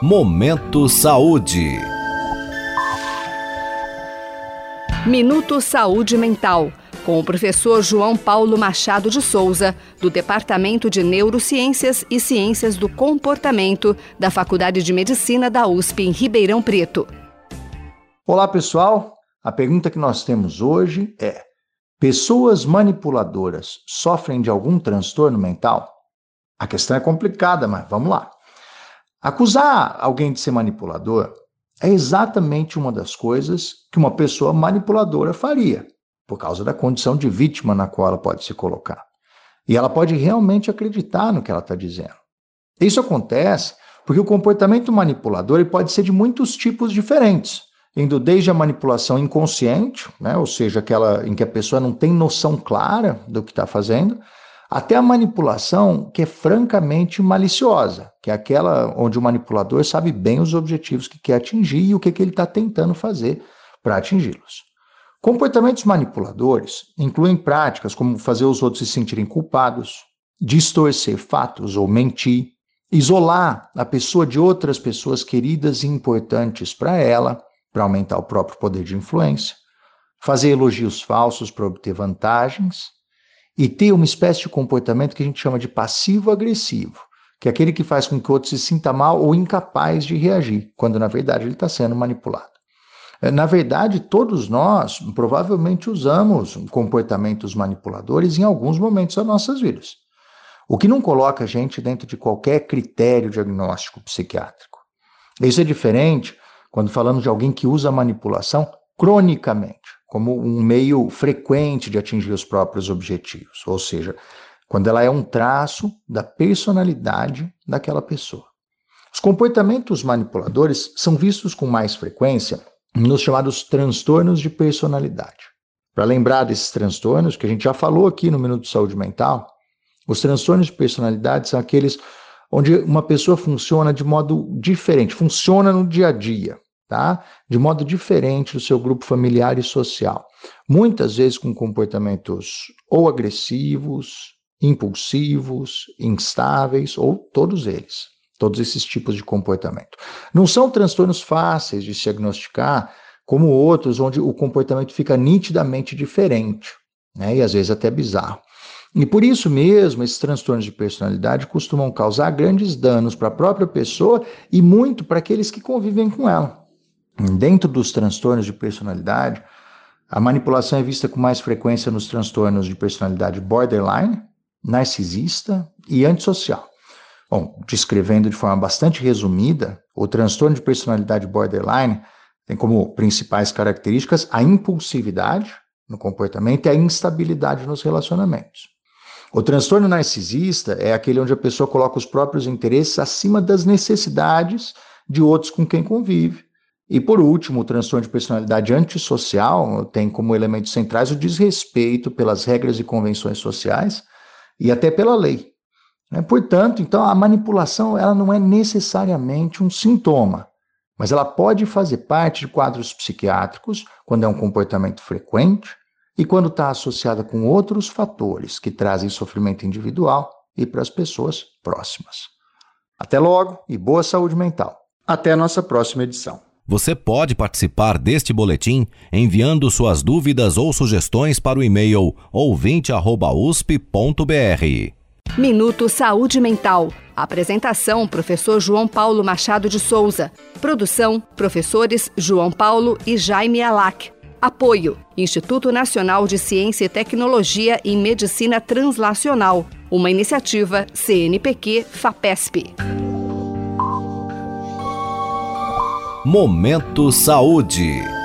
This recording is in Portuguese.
Momento Saúde. Minuto Saúde Mental, com o professor João Paulo Machado de Souza, do Departamento de Neurociências e Ciências do Comportamento da Faculdade de Medicina da USP em Ribeirão Preto. Olá, pessoal. A pergunta que nós temos hoje é: pessoas manipuladoras sofrem de algum transtorno mental? A questão é complicada, mas vamos lá. Acusar alguém de ser manipulador é exatamente uma das coisas que uma pessoa manipuladora faria, por causa da condição de vítima na qual ela pode se colocar. E ela pode realmente acreditar no que ela está dizendo. Isso acontece porque o comportamento manipulador pode ser de muitos tipos diferentes, indo desde a manipulação inconsciente, né, ou seja, aquela em que a pessoa não tem noção clara do que está fazendo, até a manipulação que é francamente maliciosa, que é aquela onde o manipulador sabe bem os objetivos que quer atingir e o que, que ele está tentando fazer para atingi-los. Comportamentos manipuladores incluem práticas como fazer os outros se sentirem culpados, distorcer fatos ou mentir, isolar a pessoa de outras pessoas queridas e importantes para ela, para aumentar o próprio poder de influência, fazer elogios falsos para obter vantagens e ter uma espécie de comportamento que a gente chama de passivo-agressivo, que é aquele que faz com que o outro se sinta mal ou incapaz de reagir, quando na verdade ele está sendo manipulado. É, na verdade, todos nós provavelmente usamos comportamentos manipuladores em alguns momentos das nossas vidas. O que não coloca a gente dentro de qualquer critério diagnóstico psiquiátrico. Isso é diferente quando falamos de alguém que usa manipulação cronicamente como um meio frequente de atingir os próprios objetivos, ou seja, quando ela é um traço da personalidade daquela pessoa. Os comportamentos manipuladores são vistos com mais frequência nos chamados transtornos de personalidade. Para lembrar desses transtornos, que a gente já falou aqui no Minuto de Saúde Mental, os transtornos de personalidade são aqueles onde uma pessoa funciona de modo diferente, funciona no dia a dia tá? De modo diferente do seu grupo familiar e social. Muitas vezes com comportamentos ou agressivos, impulsivos, instáveis ou todos eles. Todos esses tipos de comportamento. Não são transtornos fáceis de diagnosticar, como outros onde o comportamento fica nitidamente diferente, né? E às vezes até bizarro. E por isso mesmo, esses transtornos de personalidade costumam causar grandes danos para a própria pessoa e muito para aqueles que convivem com ela. Dentro dos transtornos de personalidade, a manipulação é vista com mais frequência nos transtornos de personalidade borderline, narcisista e antissocial. Bom, descrevendo de forma bastante resumida, o transtorno de personalidade borderline tem como principais características a impulsividade no comportamento e a instabilidade nos relacionamentos. O transtorno narcisista é aquele onde a pessoa coloca os próprios interesses acima das necessidades de outros com quem convive e por último, o transtorno de personalidade antissocial tem como elementos centrais o desrespeito pelas regras e convenções sociais e até pela lei. Né? Portanto, então a manipulação ela não é necessariamente um sintoma, mas ela pode fazer parte de quadros psiquiátricos quando é um comportamento frequente e quando está associada com outros fatores que trazem sofrimento individual e para as pessoas próximas. Até logo e boa saúde mental. Até a nossa próxima edição. Você pode participar deste boletim enviando suas dúvidas ou sugestões para o e-mail ouvinte@usp.br. Minuto Saúde Mental. Apresentação: Professor João Paulo Machado de Souza. Produção: Professores João Paulo e Jaime Alac. Apoio: Instituto Nacional de Ciência e Tecnologia em Medicina Translacional. Uma iniciativa CNPq-FAPESP. Momento Saúde.